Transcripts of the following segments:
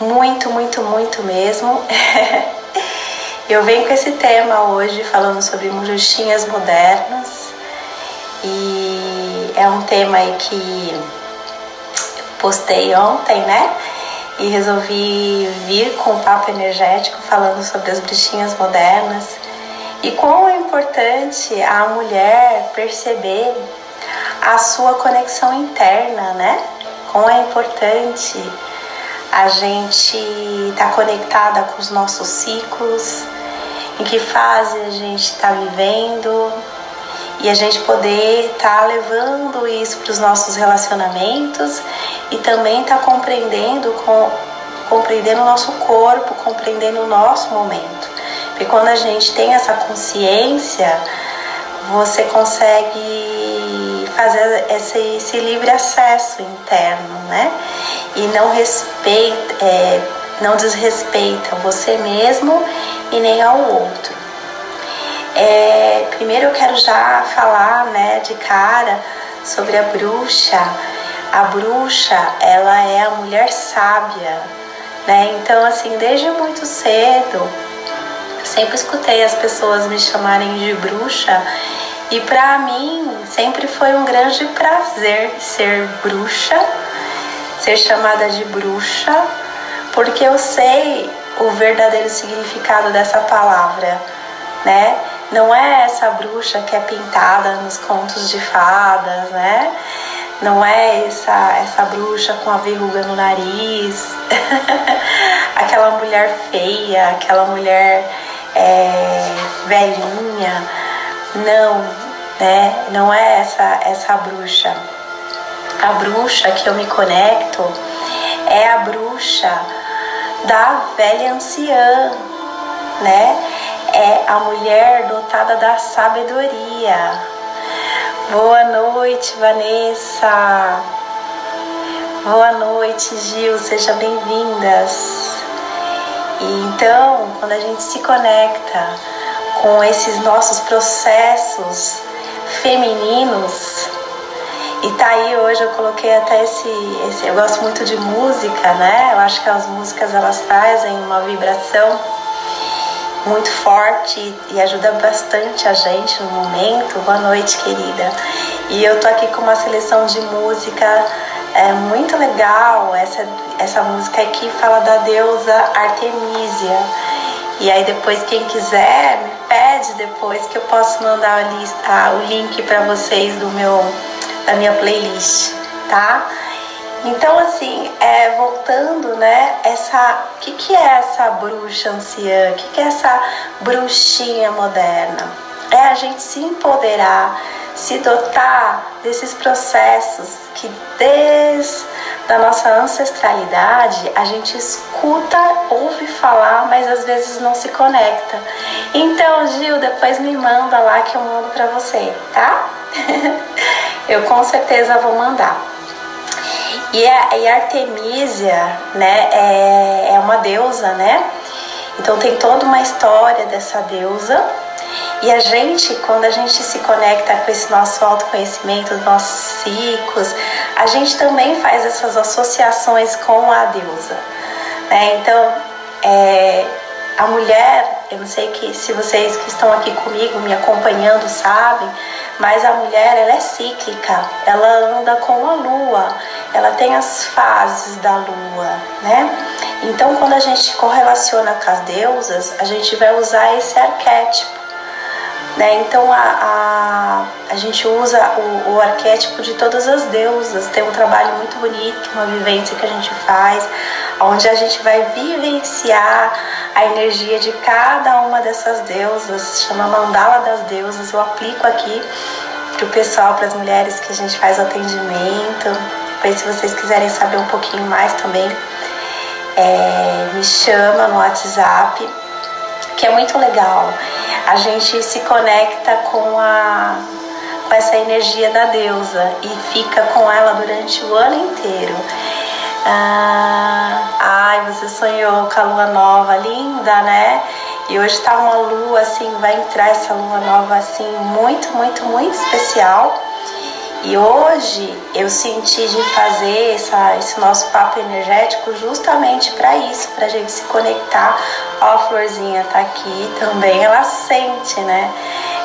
muito, muito, muito mesmo. Eu venho com esse tema hoje falando sobre bruxinhas modernas e é um tema aí que postei ontem, né? E resolvi vir com o papo energético falando sobre as bruxinhas modernas e quão é importante a mulher perceber a sua conexão interna, né? Quão é importante a gente estar tá conectada com os nossos ciclos, em que fase a gente está vivendo e a gente poder estar tá levando isso para os nossos relacionamentos e também estar tá compreendendo com, compreendendo o nosso corpo, compreendendo o nosso momento. Porque quando a gente tem essa consciência, você consegue fazer esse, esse livre acesso interno, né? E não respeita, é, não desrespeita você mesmo e nem ao outro. É, primeiro eu quero já falar, né, de cara sobre a bruxa. A bruxa, ela é a mulher sábia, né? Então, assim, desde muito cedo, sempre escutei as pessoas me chamarem de bruxa e para mim sempre foi um grande prazer ser bruxa, ser chamada de bruxa, porque eu sei o verdadeiro significado dessa palavra, né? Não é essa bruxa que é pintada nos contos de fadas, né? Não é essa, essa bruxa com a verruga no nariz, aquela mulher feia, aquela mulher é, velhinha. Não, né? Não é essa, essa bruxa. A bruxa que eu me conecto é a bruxa da velha anciã, né? É a mulher dotada da sabedoria. Boa noite, Vanessa. Boa noite, Gil. Sejam bem-vindas. Então, quando a gente se conecta com esses nossos processos femininos, e tá aí hoje eu coloquei até esse, esse, eu gosto muito de música, né? Eu acho que as músicas elas trazem uma vibração muito forte e ajuda bastante a gente no momento. Boa noite, querida. E eu tô aqui com uma seleção de música é muito legal. Essa essa música aqui fala da deusa Artemisia. E aí depois quem quiser pede depois que eu posso mandar a lista, o link para vocês do meu da minha playlist, tá? Então, assim, é, voltando, né? Essa, o que, que é essa bruxa anciã? O que, que é essa bruxinha moderna? É a gente se empoderar, se dotar desses processos que desde a nossa ancestralidade a gente escuta, ouve falar, mas às vezes não se conecta. Então, Gil, depois me manda lá que eu mando para você, tá? eu com certeza vou mandar. E a, e a Artemisia, né, é, é uma deusa, né? Então tem toda uma história dessa deusa. E a gente, quando a gente se conecta com esse nosso autoconhecimento, dos nossos ciclos, a gente também faz essas associações com a deusa. Né? Então, é, a mulher, eu não sei que se vocês que estão aqui comigo me acompanhando sabem, mas a mulher ela é cíclica, ela anda com a lua, ela tem as fases da lua, né? Então quando a gente correlaciona com as deusas, a gente vai usar esse arquétipo. Né? Então a, a, a gente usa o, o, arquétipo de todas as deusas. Tem um trabalho muito bonito, uma vivência que a gente faz, onde a gente vai vivenciar a energia de cada uma dessas deusas, chama Mandala das Deusas. Eu aplico aqui para o pessoal, para as mulheres que a gente faz o atendimento. Depois, se vocês quiserem saber um pouquinho mais também, é, me chama no WhatsApp, que é muito legal a gente se conecta com a com essa energia da deusa e fica com ela durante o ano inteiro. Ah, ai, você sonhou com a lua nova, linda, né? E hoje tá uma lua assim, vai entrar essa lua nova assim, muito, muito, muito especial. E hoje eu senti de fazer essa, esse nosso papo energético justamente para isso, para a gente se conectar. Ó, a florzinha tá aqui também, ela sente, né?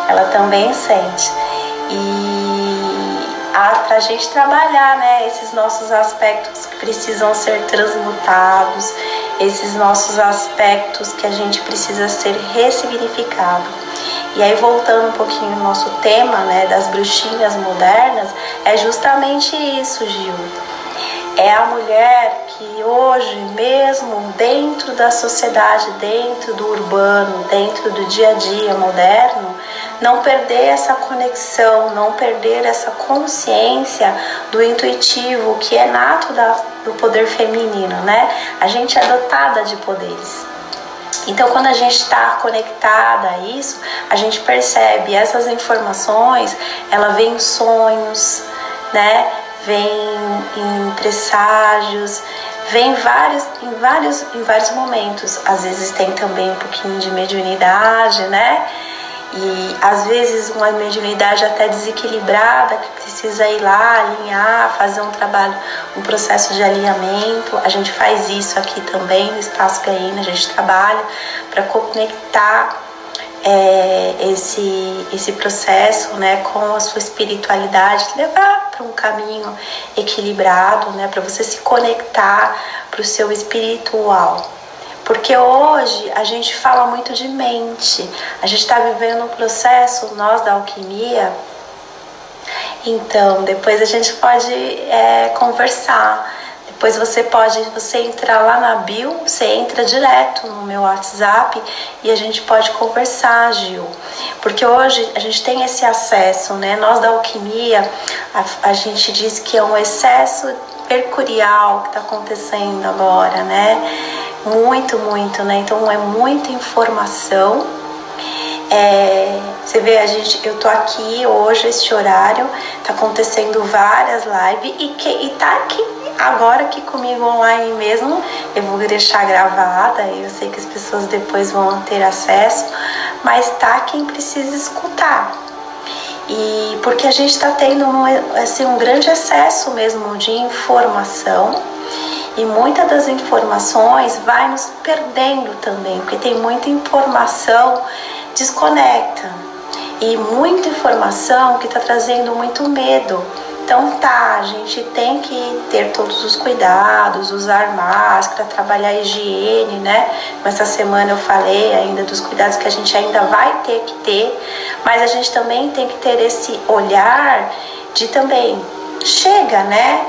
Ela também sente. E para a gente trabalhar, né? Esses nossos aspectos que precisam ser transmutados, esses nossos aspectos que a gente precisa ser ressignificado. E aí voltando um pouquinho no nosso tema, né, das bruxinhas modernas, é justamente isso, Gil. É a mulher que hoje, mesmo dentro da sociedade, dentro do urbano, dentro do dia a dia moderno, não perder essa conexão, não perder essa consciência do intuitivo que é nato da, do poder feminino, né? A gente é dotada de poderes. Então, quando a gente está conectada a isso, a gente percebe essas informações, ela vem em sonhos, né? Vem em presságios, vem vários, em vários, em vários momentos. Às vezes tem também um pouquinho de mediunidade, né? E às vezes uma mediunidade até desequilibrada, que precisa ir lá, alinhar, fazer um trabalho, um processo de alinhamento. A gente faz isso aqui também no Espaço Gaína, a gente trabalha para conectar é, esse, esse processo né, com a sua espiritualidade, levar para um caminho equilibrado, né, para você se conectar para o seu espiritual. Porque hoje a gente fala muito de mente, a gente está vivendo um processo, nós da alquimia. Então, depois a gente pode é, conversar. Depois você pode, você entrar lá na bio, você entra direto no meu WhatsApp e a gente pode conversar, Gil. Porque hoje a gente tem esse acesso, né? Nós da alquimia, a, a gente diz que é um excesso mercurial que está acontecendo agora, né? Muito, muito, né? Então é muita informação. É, você vê, a gente, eu tô aqui hoje, este horário, tá acontecendo várias lives e, que, e tá aqui agora aqui comigo online mesmo, eu vou deixar gravada, eu sei que as pessoas depois vão ter acesso, mas tá quem precisa escutar. E porque a gente está tendo um, assim, um grande excesso mesmo de informação e muitas das informações vai nos perdendo também, porque tem muita informação desconecta e muita informação que está trazendo muito medo. Então tá, a gente tem que ter todos os cuidados, usar máscara, trabalhar a higiene, né? Essa semana eu falei ainda dos cuidados que a gente ainda vai ter que ter, mas a gente também tem que ter esse olhar de também chega, né?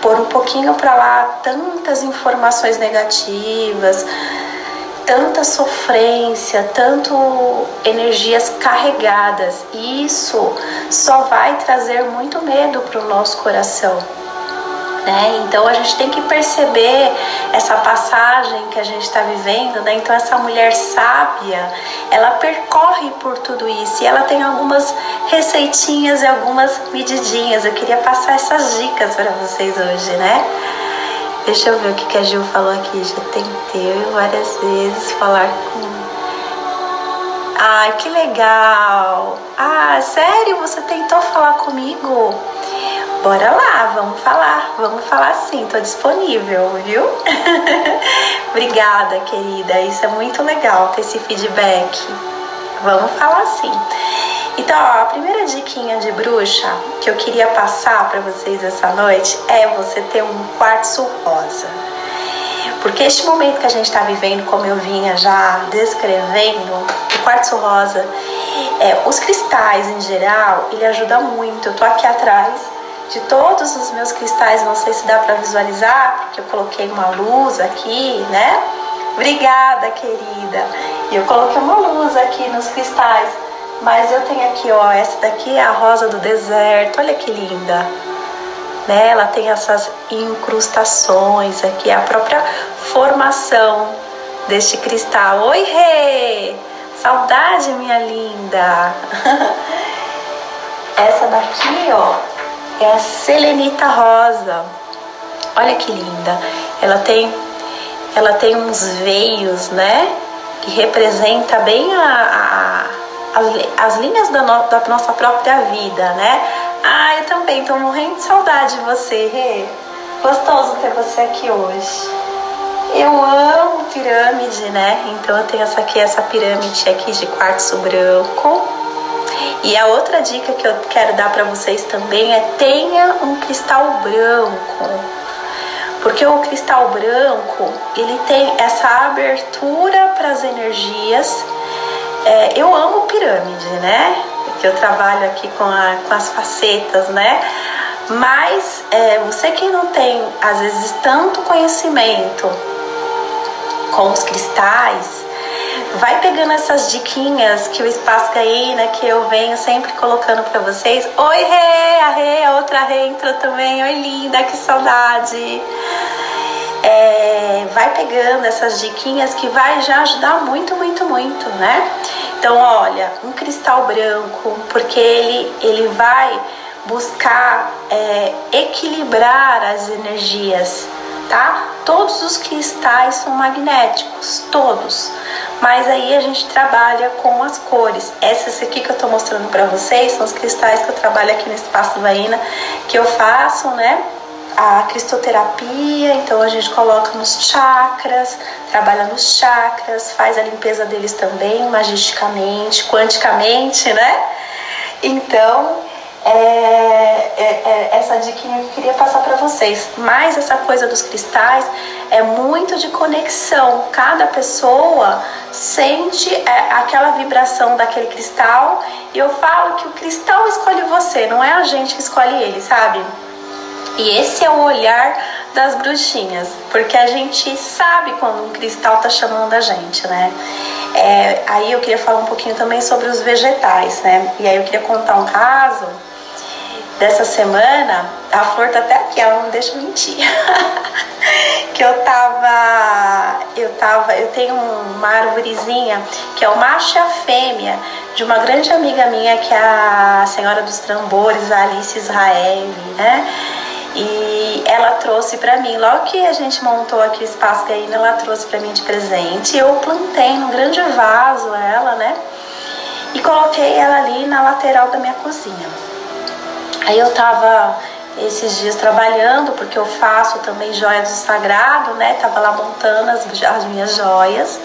pôr um pouquinho para lá tantas informações negativas, tanta sofrência, tanto energias carregadas. E isso só vai trazer muito medo para o nosso coração. Né? Então a gente tem que perceber essa passagem que a gente está vivendo, né? Então essa mulher sábia, ela percorre por tudo isso e ela tem algumas receitinhas e algumas medidinhas. Eu queria passar essas dicas para vocês hoje, né? Deixa eu ver o que, a Gil falou aqui. Já tentei várias vezes falar com Ai, que legal! Ah, sério? Você tentou falar comigo? Bora lá, vamos falar, vamos falar sim, tô disponível, viu? Obrigada, querida, isso é muito legal ter esse feedback. Vamos falar sim. Então, ó, a primeira diquinha de bruxa que eu queria passar para vocês essa noite é você ter um quartzo rosa. Porque este momento que a gente está vivendo, como eu vinha já descrevendo, o quartzo rosa, é, os cristais em geral, ele ajuda muito. Eu tô aqui atrás de todos os meus cristais, não sei se dá para visualizar, porque eu coloquei uma luz aqui, né? Obrigada, querida. E eu coloquei uma luz aqui nos cristais. Mas eu tenho aqui, ó, essa daqui é a rosa do deserto. Olha que linda. Né? Ela tem essas incrustações aqui, a própria formação deste cristal. Oi, Rê! Saudade, minha linda! essa daqui, ó, é a selenita rosa. Olha que linda. Ela tem ela tem uns veios, né? Que representa bem a, as, as linhas da, no, da, nossa própria vida, né? Ah, eu também tô morrendo de saudade de você, Rê. Gostoso ter você aqui hoje. Eu amo pirâmide, né? Então eu tenho essa aqui, essa pirâmide aqui de quartzo branco. E a outra dica que eu quero dar para vocês também é tenha um cristal branco. Porque o cristal branco, ele tem essa abertura para as energias. É, eu amo pirâmide, né? Porque eu trabalho aqui com, a, com as facetas, né? Mas é, você que não tem, às vezes, tanto conhecimento com os cristais, vai pegando essas diquinhas que o Espaço Gaína, que eu venho sempre colocando para vocês. Oi, Rê! A Rê, a outra Rê entrou também. Oi, linda, que saudade! É, vai pegando essas diquinhas que vai já ajudar muito, muito, muito, né? Então, olha, um cristal branco, porque ele, ele vai buscar é, equilibrar as energias, tá? Todos os cristais são magnéticos, todos. Mas aí a gente trabalha com as cores. Essas aqui que eu tô mostrando para vocês são os cristais que eu trabalho aqui no Espaço Vaína, que eu faço, né? A cristoterapia, então a gente coloca nos chakras, trabalha nos chakras, faz a limpeza deles também, magisticamente, quanticamente, né? Então, é, é, é essa diquinha que eu queria passar para vocês. Mas essa coisa dos cristais é muito de conexão. Cada pessoa sente é, aquela vibração daquele cristal e eu falo que o cristal escolhe você, não é a gente que escolhe ele, sabe? E esse é o olhar das bruxinhas, porque a gente sabe quando um cristal tá chamando a gente, né? É, aí eu queria falar um pouquinho também sobre os vegetais, né? E aí eu queria contar um caso dessa semana. A flor tá até aqui, ela não deixa mentir. que eu tava, eu tava, eu tenho uma árvorezinha que é o macho e a fêmea de uma grande amiga minha que é a Senhora dos Tambores, a Alice Israel, né? E ela trouxe para mim, logo que a gente montou aqui o espaço Gaína, ela trouxe para mim de presente. Eu plantei num grande vaso ela, né? E coloquei ela ali na lateral da minha cozinha. Aí eu tava esses dias trabalhando, porque eu faço também joias do sagrado, né? Tava lá montando as, as minhas joias.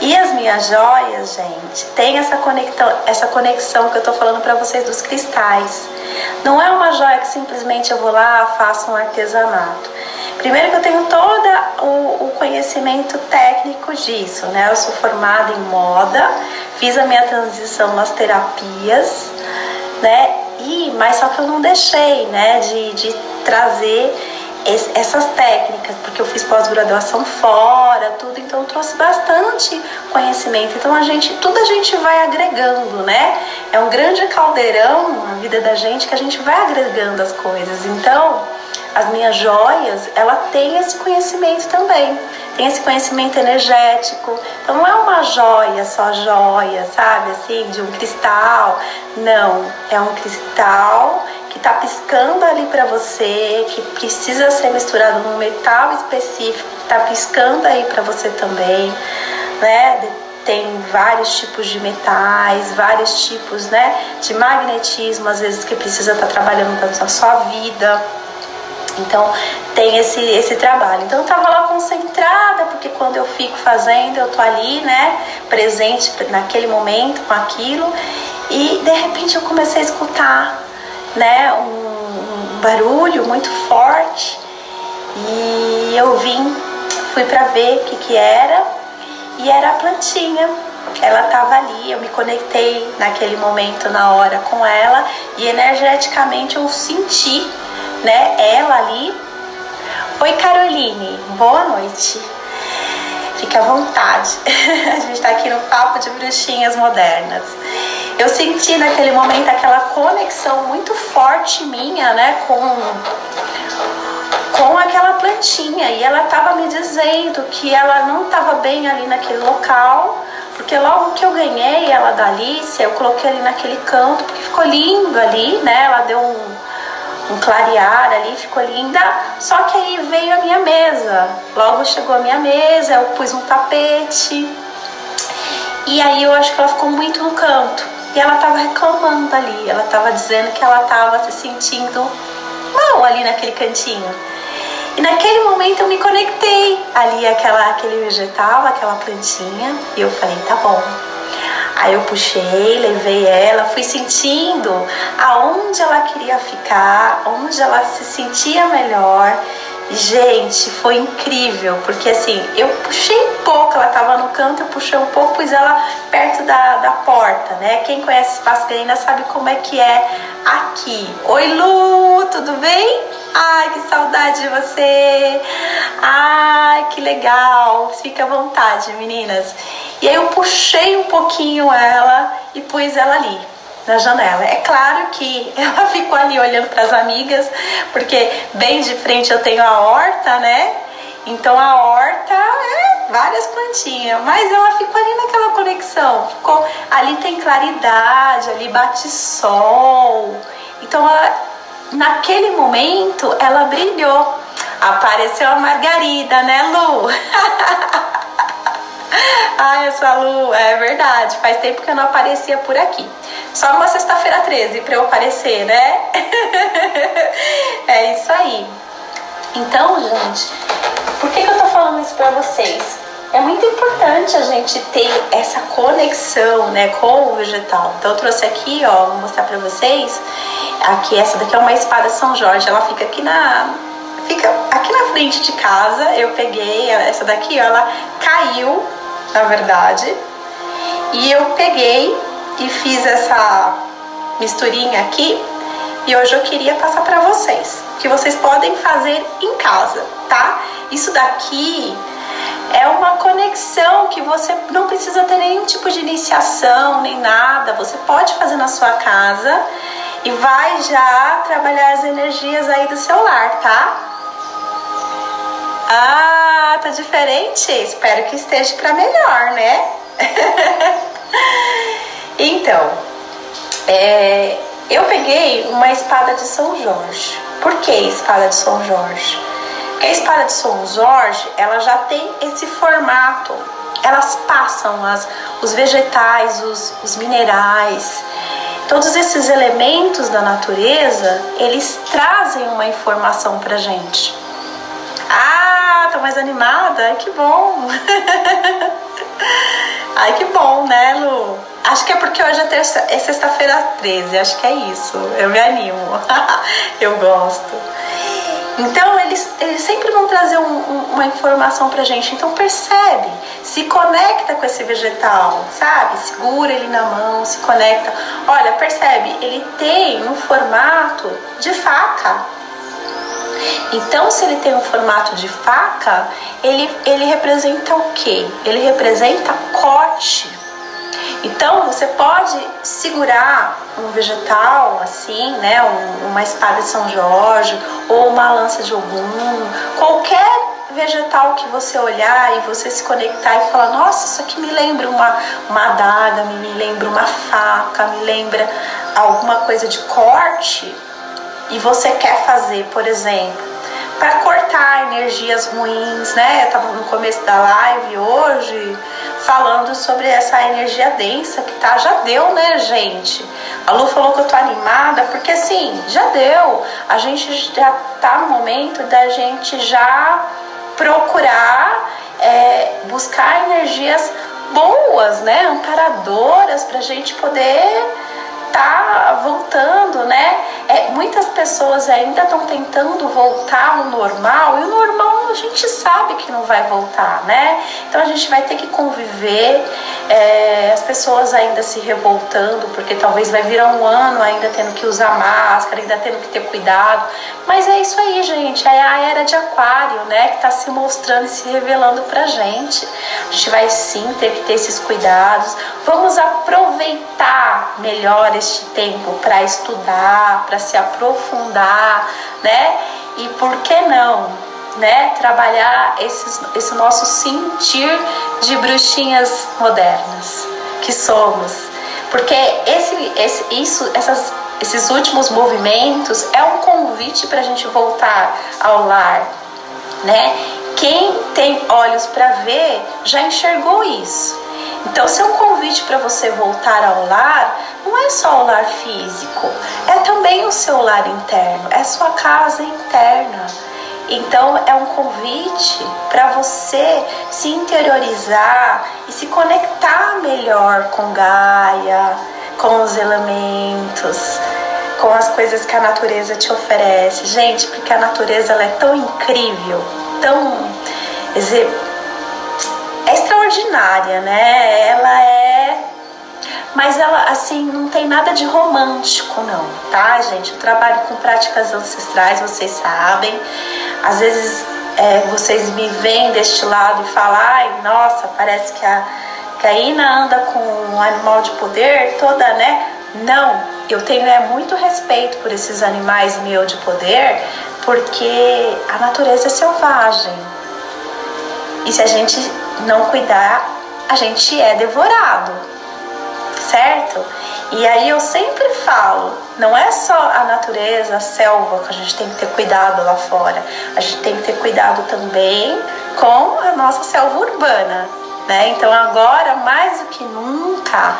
E as minhas joias, gente, tem essa conexão, essa conexão que eu tô falando para vocês dos cristais. Não é uma joia que simplesmente eu vou lá, faço um artesanato. Primeiro que eu tenho todo o, o conhecimento técnico disso, né? Eu sou formada em moda, fiz a minha transição nas terapias, né? E, mas só que eu não deixei, né, de, de trazer essas técnicas, porque eu fiz pós-graduação fora, tudo, então trouxe bastante conhecimento. Então a gente, tudo a gente vai agregando, né? É um grande caldeirão na vida da gente que a gente vai agregando as coisas. Então, as minhas joias, ela tem esse conhecimento também. Tem esse conhecimento energético. Então não é uma joia, só joia, sabe? Assim, de um cristal. Não, é um cristal que está piscando ali para você, que precisa ser misturado num metal específico, que está piscando aí para você também, né? Tem vários tipos de metais, vários tipos, né, de magnetismo, às vezes que precisa estar tá trabalhando na sua vida. Então tem esse, esse trabalho. Então eu tava lá concentrada, porque quando eu fico fazendo, eu tô ali, né, presente naquele momento com aquilo, e de repente eu comecei a escutar né, um, um barulho muito forte. E eu vim, fui para ver o que, que era. E era a plantinha. Ela estava ali, eu me conectei naquele momento, na hora com ela. E energeticamente eu senti, né, ela ali. Oi Caroline, boa noite. Fique à vontade. a gente está aqui no Papo de Bruxinhas Modernas eu senti naquele momento aquela conexão muito forte minha, né, com com aquela plantinha e ela estava me dizendo que ela não estava bem ali naquele local, porque logo que eu ganhei ela da Alice, eu coloquei ali naquele canto, porque ficou lindo ali, né? Ela deu um, um clarear ali, ficou linda. Só que aí veio a minha mesa. Logo chegou a minha mesa, eu pus um tapete. E aí eu acho que ela ficou muito no canto. e ela estava reclamando ali, ela estava dizendo que ela estava se sentindo mal ali naquele cantinho. E naquele momento eu me conectei ali aquela, aquele vegetal, aquela plantinha, e eu falei, tá bom. Aí eu puxei, levei ela, fui sentindo aonde ela queria ficar, onde ela se sentia melhor. Gente, foi incrível, porque assim, eu puxei um pouco, ela tava no canto, eu puxei um pouco, pus ela perto da, da porta, né? Quem conhece Espaço Garina sabe como é que é aqui. Oi Lu, tudo bem? Ai, que saudade de você! Ai, que legal! Fica à vontade, meninas. E aí eu puxei um pouquinho ela e pus ela ali na janela. É claro que ela ficou ali olhando para as amigas, porque bem de frente eu tenho a horta, né? Então a horta é várias plantinhas, mas ela ficou ali naquela conexão. Ficou ali tem claridade, ali bate sol. Então ela, naquele momento ela brilhou. Apareceu a Margarida, né, Lu? Ai, essa Lu, é verdade. Faz tempo que eu não aparecia por aqui. Só numa sexta-feira 13 para eu aparecer, né? é isso aí. Então, gente, por que, que eu tô falando isso para vocês? É muito importante a gente ter essa conexão, né, com o vegetal. Então eu trouxe aqui, ó, vou mostrar para vocês. Aqui essa daqui é uma espada São Jorge, ela fica aqui na fica aqui na frente de casa. Eu peguei essa daqui, ó, ela caiu, na verdade. E eu peguei e fiz essa misturinha aqui e hoje eu queria passar para vocês, que vocês podem fazer em casa, tá? Isso daqui é uma conexão que você não precisa ter nenhum tipo de iniciação nem nada, você pode fazer na sua casa e vai já trabalhar as energias aí do seu lar, tá? Ah, tá diferente? Espero que esteja para melhor, né? Então, é, eu peguei uma espada de São Jorge. Por que espada de São Jorge? Porque a espada de São Jorge, ela já tem esse formato. Elas passam as, os vegetais, os, os minerais, todos esses elementos da natureza, eles trazem uma informação pra gente. Tô mais animada? Que bom! Ai, que bom, né, Lu? Acho que é porque hoje é, terça, é sexta-feira 13, acho que é isso. Eu me animo. eu gosto. Então, eles, eles sempre vão trazer um, um, uma informação pra gente. Então, percebe, se conecta com esse vegetal, sabe? Segura ele na mão, se conecta. Olha, percebe, ele tem um formato de faca. Então, se ele tem um formato de faca, ele, ele representa o quê? Ele representa corte. Então, você pode segurar um vegetal assim, né, um, uma espada de São Jorge ou uma lança de Ogum, qualquer vegetal que você olhar e você se conectar e falar, nossa, isso aqui me lembra uma, uma adaga, me lembra uma faca, me lembra alguma coisa de corte, e você quer fazer, por exemplo, para cortar energias ruins, né? Eu estava no começo da live hoje falando sobre essa energia densa que tá, já deu, né, gente? A Lu falou que eu tô animada, porque assim, já deu. A gente já tá no momento da gente já procurar é, buscar energias boas, né, amparadoras, para a gente poder tá voltando, né? É, muitas pessoas ainda estão tentando voltar ao normal e o normal a gente sabe que não vai voltar, né? Então a gente vai ter que conviver, é, as pessoas ainda se revoltando, porque talvez vai virar um ano ainda tendo que usar máscara, ainda tendo que ter cuidado. Mas é isso aí, gente. É a era de aquário, né? Que está se mostrando e se revelando pra gente. A gente vai sim ter que ter esses cuidados. Vamos aproveitar melhor este tempo para estudar, para se aprofundar, né? E por que não, né? Trabalhar esses, esse nosso sentir de bruxinhas modernas que somos, porque esse, esse, isso, essas, esses últimos movimentos é um convite para a gente voltar ao lar, né? Quem tem olhos para ver já enxergou isso. Então, se é um convite para você voltar ao lar, não é só o lar físico, é também o seu lar interno, é sua casa interna. Então, é um convite para você se interiorizar e se conectar melhor com Gaia, com os elementos, com as coisas que a natureza te oferece. Gente, porque a natureza ela é tão incrível, tão é extraordinária, né? Ela é mas ela assim não tem nada de romântico não, tá, gente? Eu trabalho com práticas ancestrais, vocês sabem. Às vezes é, vocês me veem deste lado e falam, ai, nossa, parece que a, que a Ina anda com um animal de poder toda, né? Não, eu tenho é, muito respeito por esses animais meu de poder, porque a natureza é selvagem. E se a gente não cuidar, a gente é devorado, certo? E aí eu sempre falo, não é só a natureza, a selva que a gente tem que ter cuidado lá fora. A gente tem que ter cuidado também com a nossa selva urbana, né? Então agora mais do que nunca,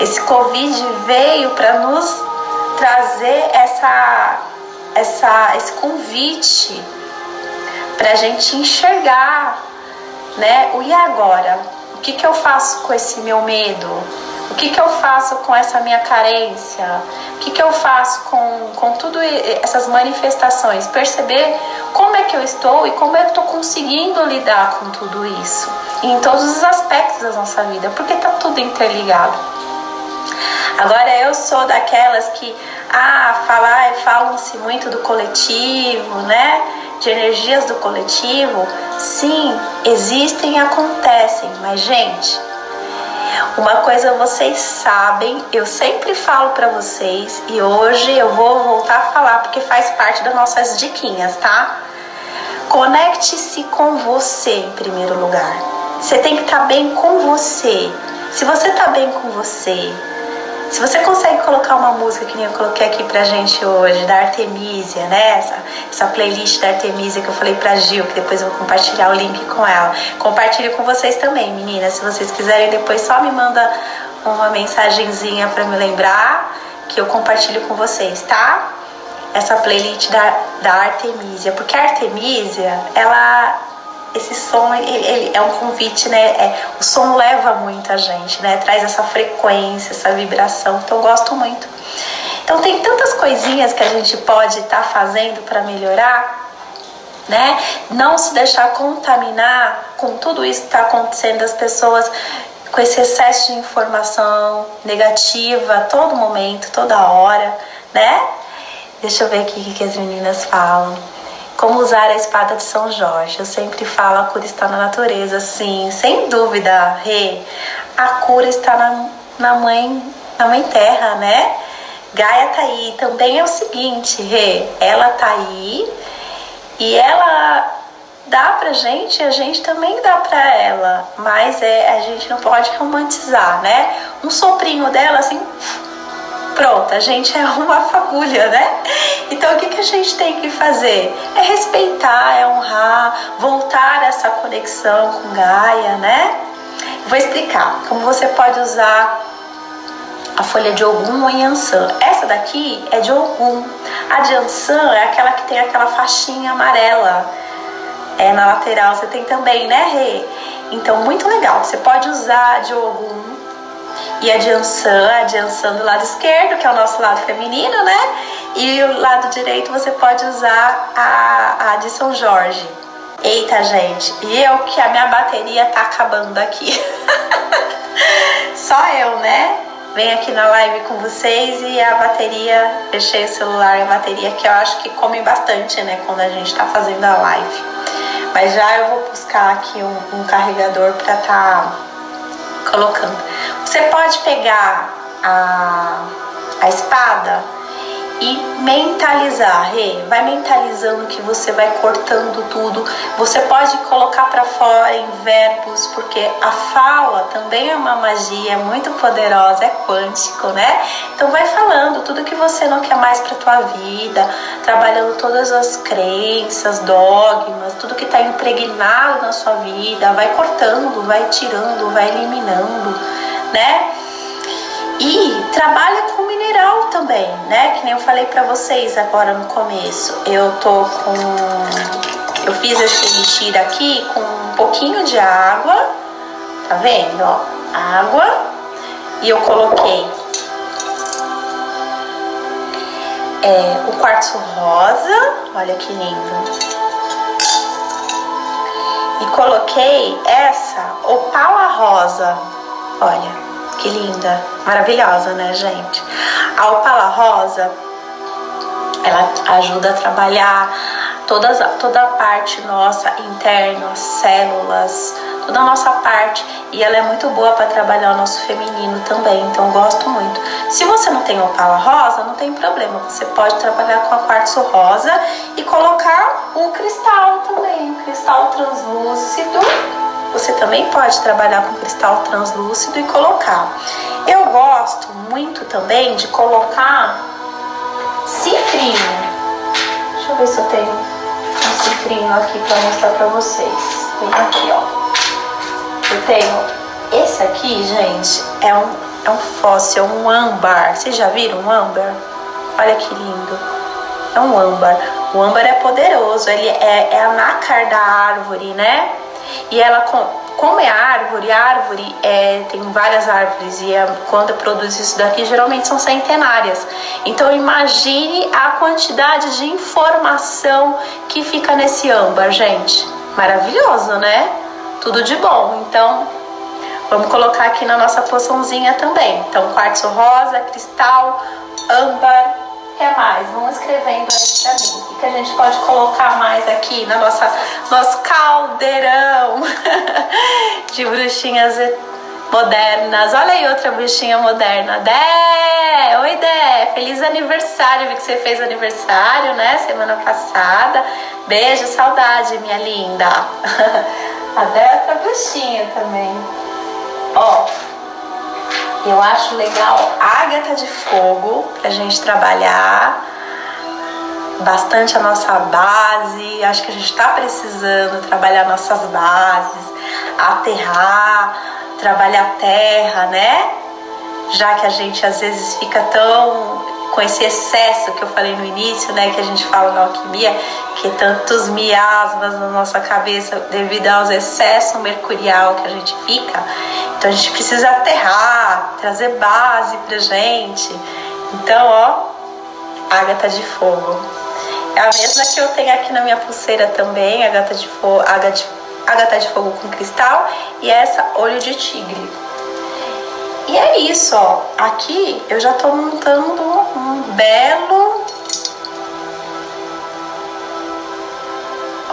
esse Covid veio para nos trazer essa, essa, esse convite para a gente enxergar, né? O e agora? O que, que eu faço com esse meu medo? O que, que eu faço com essa minha carência? O que, que eu faço com, com tudo essas manifestações? Perceber como é que eu estou e como eu estou conseguindo lidar com tudo isso em todos os aspectos da nossa vida, porque está tudo interligado. Agora eu sou daquelas que ah, falar, falam-se muito do coletivo, né? De energias do coletivo. Sim, existem e acontecem, mas gente, uma coisa vocês sabem, eu sempre falo para vocês e hoje eu vou voltar a falar porque faz parte das nossas diquinhas, tá? Conecte-se com você em primeiro lugar. Você tem que estar tá bem com você. Se você está bem com você, se você consegue colocar uma música que nem eu coloquei aqui pra gente hoje, da Artemisia, né? Essa, essa playlist da Artemisia que eu falei pra Gil, que depois eu vou compartilhar o link com ela. Compartilho com vocês também, meninas. Se vocês quiserem, depois só me manda uma mensagenzinha para me lembrar que eu compartilho com vocês, tá? Essa playlist da, da Artemisia. Porque a Artemisia, ela esse som ele, ele, é um convite, né? É, o som leva muita gente, né? Traz essa frequência, essa vibração. Então eu gosto muito. Então tem tantas coisinhas que a gente pode estar tá fazendo para melhorar, né? Não se deixar contaminar com tudo isso que está acontecendo, as pessoas com esse excesso de informação negativa todo momento, toda hora, né? Deixa eu ver aqui o que as meninas falam. Como usar a espada de São Jorge? Eu sempre falo, a cura está na natureza, sim, sem dúvida, Rê. A cura está na, na mãe, na mãe terra, né? Gaia tá aí. Também é o seguinte, Rê, ela tá aí e ela dá pra gente, a gente também dá pra ela, mas é, a gente não pode romantizar, né? Um soprinho dela assim, pronto, a gente é uma fagulha, né? Então o que, que a gente tem que fazer? É respeitar, é honrar, voltar essa conexão com Gaia, né? Vou explicar como você pode usar a folha de Ogum ou Yansan. Essa daqui é de Ogum. A de Yansan é aquela que tem aquela faixinha amarela. É na lateral você tem também, né, Rê? Então, muito legal. Você pode usar de Ogum e a Jansan, a Jansan do lado esquerdo, que é o nosso lado feminino, né? E o lado direito você pode usar a, a de São Jorge. Eita, gente, e eu que a minha bateria tá acabando aqui. Só eu, né? Venho aqui na live com vocês e a bateria, deixei o celular e a bateria que eu acho que come bastante, né? Quando a gente tá fazendo a live. Mas já eu vou buscar aqui um, um carregador para tá colocando. Você pode pegar a, a espada e mentalizar. Hey, vai mentalizando que você vai cortando tudo. Você pode colocar para fora em verbos, porque a fala também é uma magia muito poderosa, é quântico, né? Então vai falando tudo que você não quer mais para tua vida, trabalhando todas as crenças, dogmas, tudo que está impregnado na sua vida, vai cortando, vai tirando, vai eliminando, né? E trabalha com mineral também, né? Que nem eu falei para vocês agora no começo. Eu tô com. Eu fiz esse elixir aqui com um pouquinho de água, tá vendo? Ó, água. E eu coloquei é, o quartzo rosa, olha que lindo. E coloquei essa opala rosa, olha que linda, maravilhosa, né, gente? A opala rosa, ela ajuda a trabalhar todas, toda a parte nossa interna, células, toda a nossa parte. E ela é muito boa para trabalhar o nosso feminino também, então gosto muito. Se você não tem opala rosa, não tem problema, você pode trabalhar com a quartzo rosa e colocar o cristal também, o cristal translúcido você também pode trabalhar com cristal translúcido e colocar. Eu gosto muito também de colocar cifrinho. Deixa eu ver se eu tenho um cifrinho aqui para mostrar para vocês. Tem aqui, ó. Eu tenho esse aqui, gente, é um, é um fóssil, é um âmbar. Vocês já viram um âmbar? Olha que lindo. É um âmbar. O âmbar é poderoso, ele é, é a nácar da árvore, né? E ela, como é árvore, árvore é, tem várias árvores e é, quando produz isso daqui geralmente são centenárias. Então imagine a quantidade de informação que fica nesse âmbar, gente. Maravilhoso, né? Tudo de bom. Então vamos colocar aqui na nossa poçãozinha também. Então quartzo rosa, cristal, âmbar, quer mais? Vamos escrevendo aí pra mim. O que a gente pode colocar mais aqui na nossa nosso caldeirão de bruxinhas modernas. Olha aí outra bruxinha moderna. Dé! Oi, Dé! Feliz aniversário! Vi que você fez aniversário, né? Semana passada. Beijo, saudade, minha linda. A Dé é outra bruxinha também. Ó, eu acho legal ágata de fogo pra gente trabalhar bastante a nossa base. Acho que a gente está precisando trabalhar nossas bases, aterrar, trabalhar a terra, né? Já que a gente às vezes fica tão com esse excesso que eu falei no início, né, que a gente fala na alquimia, que tantos miasmas na nossa cabeça devido aos excessos mercurial que a gente fica. Então a gente precisa aterrar, trazer base pra gente. Então, ó, ágata de fogo. É a mesma que eu tenho aqui na minha pulseira também, ágata de fogo, ágata de fogo com cristal e essa olho de tigre. E é isso, ó. Aqui eu já tô montando um belo.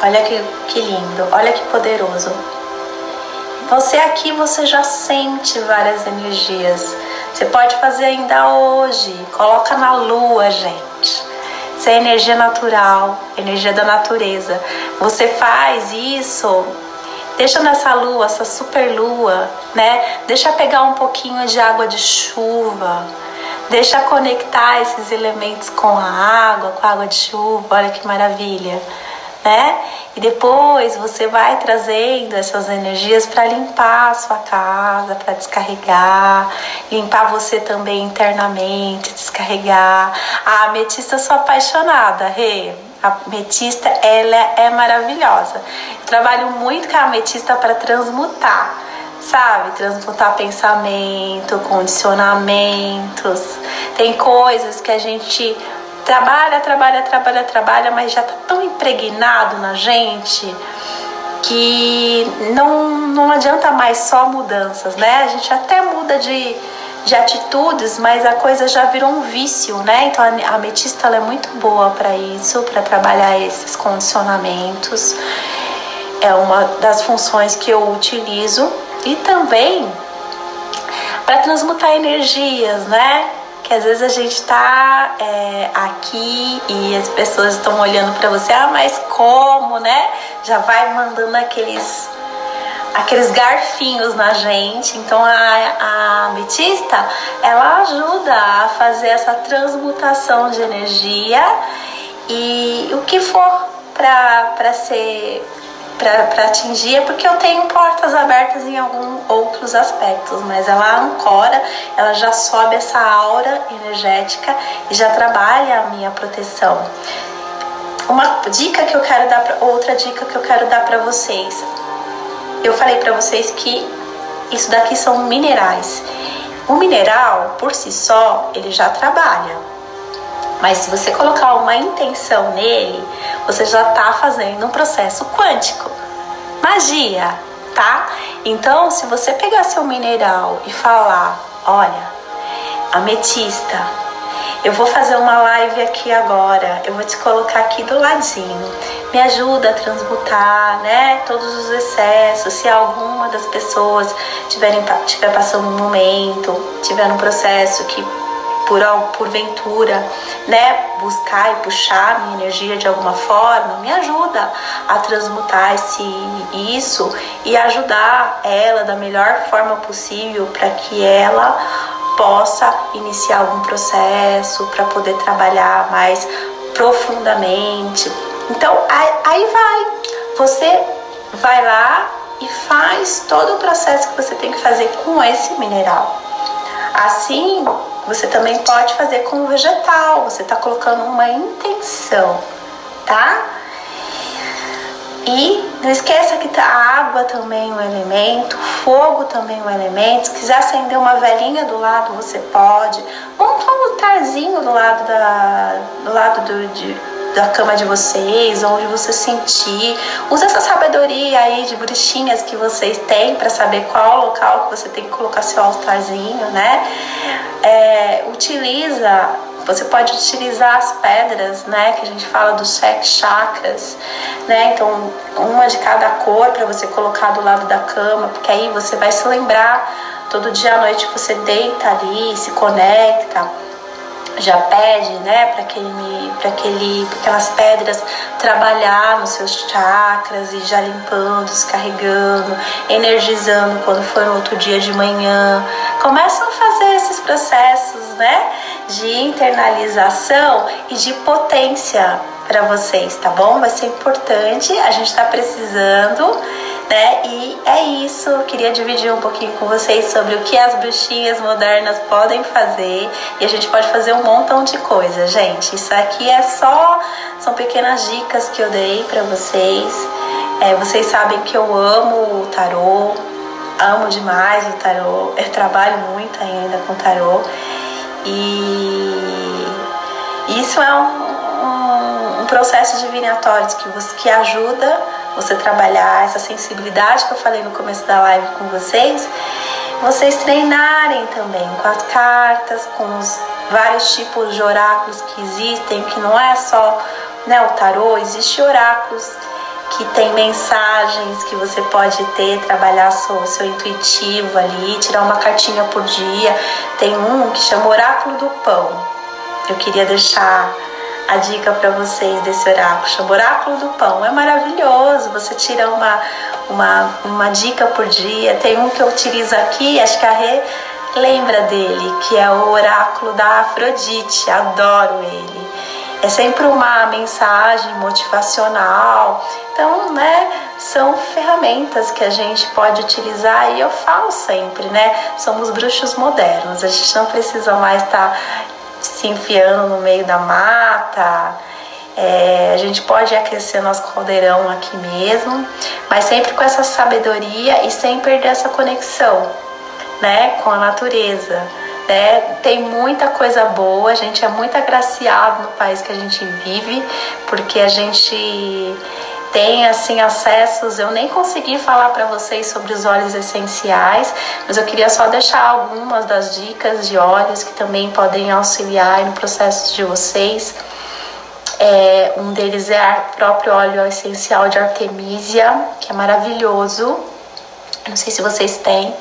Olha que, que lindo, olha que poderoso. Você aqui você já sente várias energias. Você pode fazer ainda hoje. Coloca na lua, gente. Isso é energia natural, energia da natureza. Você faz isso Deixa nessa lua, essa super lua, né? Deixa pegar um pouquinho de água de chuva. Deixa conectar esses elementos com a água, com a água de chuva. Olha que maravilha, né? E depois você vai trazendo essas energias para limpar a sua casa, para descarregar, limpar você também internamente, descarregar. A ametista eu sou apaixonada, Rê. A ametista, ela é maravilhosa. Trabalho muito com a ametista para transmutar, sabe? Transmutar pensamento, condicionamentos. Tem coisas que a gente trabalha, trabalha, trabalha, trabalha, mas já tá tão impregnado na gente que não, não adianta mais só mudanças, né? A gente até muda de de atitudes, mas a coisa já virou um vício, né? Então a ametista é muito boa para isso, para trabalhar esses condicionamentos. É uma das funções que eu utilizo e também para transmutar energias, né? que às vezes a gente tá é, aqui e as pessoas estão olhando para você, ah, mas como, né? Já vai mandando aqueles aqueles garfinhos na gente. Então a, a ametista ela ajuda a fazer essa transmutação de energia e o que for para ser para atingir é porque eu tenho portas abertas em alguns outros aspectos, mas ela ancora, ela já sobe essa aura energética e já trabalha a minha proteção. Uma dica que eu quero dar, outra dica que eu quero dar para vocês. Eu falei para vocês que isso daqui são minerais. O mineral, por si só, ele já trabalha. Mas se você colocar uma intenção nele, você já está fazendo um processo quântico. Magia, tá? Então, se você pegar seu mineral e falar, olha, ametista, eu vou fazer uma live aqui agora, eu vou te colocar aqui do ladinho. Me ajuda a transmutar, né, todos os excessos. Se alguma das pessoas tiverem tiver passando um momento, tiver um processo que por porventura, né, buscar e puxar minha energia de alguma forma, me ajuda a transmutar esse isso e ajudar ela da melhor forma possível para que ela possa iniciar algum processo para poder trabalhar mais profundamente. Então aí vai, você vai lá e faz todo o processo que você tem que fazer com esse mineral. Assim, você também pode fazer com vegetal, você está colocando uma intenção, tá? E não esqueça que tá a água também é um elemento, fogo também é um elemento. Se quiser acender uma velhinha do lado, você pode. Monta um altarzinho do lado da, do lado do, de, da cama de vocês, onde você sentir. Usa essa sabedoria aí de bruxinhas que vocês têm para saber qual local que você tem que colocar seu altarzinho, né? É, utiliza você pode utilizar as pedras, né, que a gente fala dos sete chakras, né? Então, uma de cada cor para você colocar do lado da cama, porque aí você vai se lembrar todo dia à noite você deita ali, se conecta já pede, né, para aquele, para aquele, aquelas pedras trabalhar nos seus chakras e já limpando, descarregando, energizando quando for no outro dia de manhã. Começam a fazer esses processos, né, de internalização e de potência para vocês, tá bom? Vai ser importante, a gente está precisando né? E é isso, eu queria dividir um pouquinho com vocês sobre o que as bruxinhas modernas podem fazer e a gente pode fazer um montão de coisa, gente. Isso aqui é só são pequenas dicas que eu dei para vocês. É, vocês sabem que eu amo o tarô, amo demais o tarô, eu trabalho muito ainda com tarô e isso é um, um, um processo divinatório que, que ajuda você trabalhar essa sensibilidade que eu falei no começo da live com vocês, vocês treinarem também com as cartas, com os vários tipos de oráculos que existem, que não é só né, o tarô, existe oráculos que tem mensagens que você pode ter, trabalhar seu, seu intuitivo ali, tirar uma cartinha por dia. Tem um que chama Oráculo do Pão. Eu queria deixar a dica para vocês desse oráculo. Chama Oráculo do Pão. É maravilhoso. Você tira uma, uma, uma dica por dia. Tem um que eu utilizo aqui, acho que a Rê lembra dele, que é o Oráculo da Afrodite. Adoro ele. É sempre uma mensagem motivacional. Então, né, são ferramentas que a gente pode utilizar e eu falo sempre, né? Somos bruxos modernos. A gente não precisa mais estar tá se enfiando no meio da mata. É, a gente pode aquecer nosso caldeirão aqui mesmo, mas sempre com essa sabedoria e sem perder essa conexão, né, com a natureza. Né? Tem muita coisa boa, a gente é muito agraciado no país que a gente vive, porque a gente tem assim acessos. Eu nem consegui falar para vocês sobre os óleos essenciais, mas eu queria só deixar algumas das dicas de óleos que também podem auxiliar no processo de vocês. É, um deles é o próprio óleo essencial de Artemisia, que é maravilhoso. Não sei se vocês têm.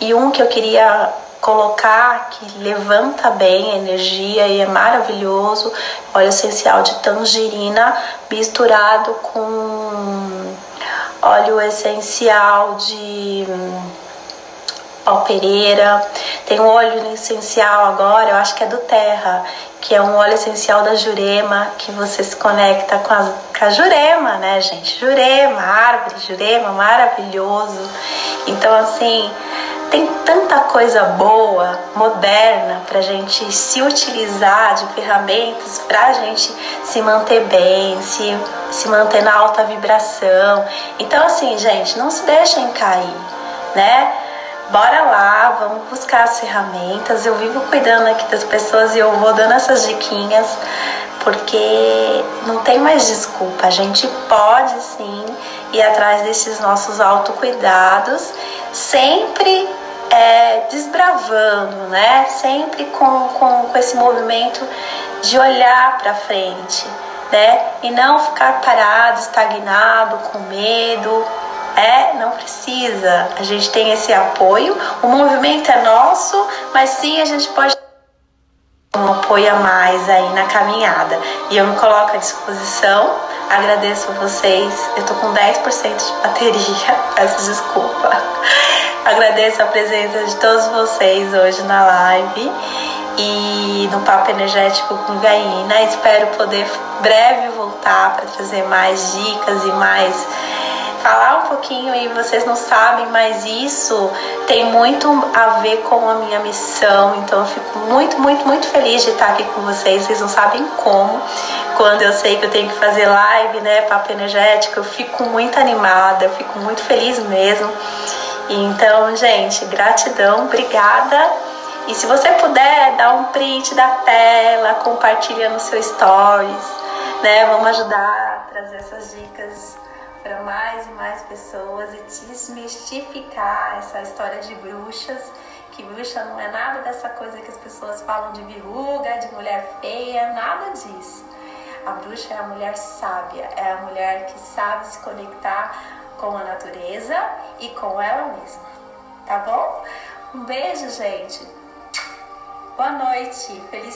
E um que eu queria colocar que levanta bem a energia e é maravilhoso. Óleo essencial de tangerina misturado com óleo essencial de alpereira. Tem um óleo essencial agora, eu acho que é do Terra, que é um óleo essencial da Jurema, que você se conecta com a, com a Jurema, né, gente? Jurema, árvore, Jurema, maravilhoso. Então, assim, tem tanta coisa boa, moderna, para a gente se utilizar de ferramentas para a gente se manter bem, se, se manter na alta vibração. Então, assim, gente, não se deixem cair, né? bora lá, vamos buscar as ferramentas. Eu vivo cuidando aqui das pessoas e eu vou dando essas diquinhas porque não tem mais desculpa. A gente pode sim ir atrás desses nossos autocuidados, sempre é, desbravando, né? Sempre com, com, com esse movimento de olhar para frente, né? E não ficar parado, estagnado, com medo, é, não precisa. A gente tem esse apoio. O movimento é nosso, mas sim a gente pode um apoio a mais aí na caminhada. E eu me coloco à disposição. Agradeço vocês. Eu tô com 10% de bateria. Peço desculpa. Agradeço a presença de todos vocês hoje na live e no Papo Energético com Gaína. Espero poder breve voltar para trazer mais dicas e mais falar um pouquinho e vocês não sabem, mas isso tem muito a ver com a minha missão. Então eu fico muito, muito, muito feliz de estar aqui com vocês. Vocês não sabem como. Quando eu sei que eu tenho que fazer live, né, papo energético, eu fico muito animada, eu fico muito feliz mesmo. Então, gente, gratidão, obrigada. E se você puder, dá um print da tela, compartilha no seu stories, né? Vamos ajudar a trazer essas dicas para mais e mais pessoas e desmistificar essa história de bruxas, que bruxa não é nada dessa coisa que as pessoas falam de verruga, de mulher feia, nada disso. A bruxa é a mulher sábia, é a mulher que sabe se conectar com a natureza e com ela mesma. Tá bom? Um beijo, gente. Boa noite. Feliz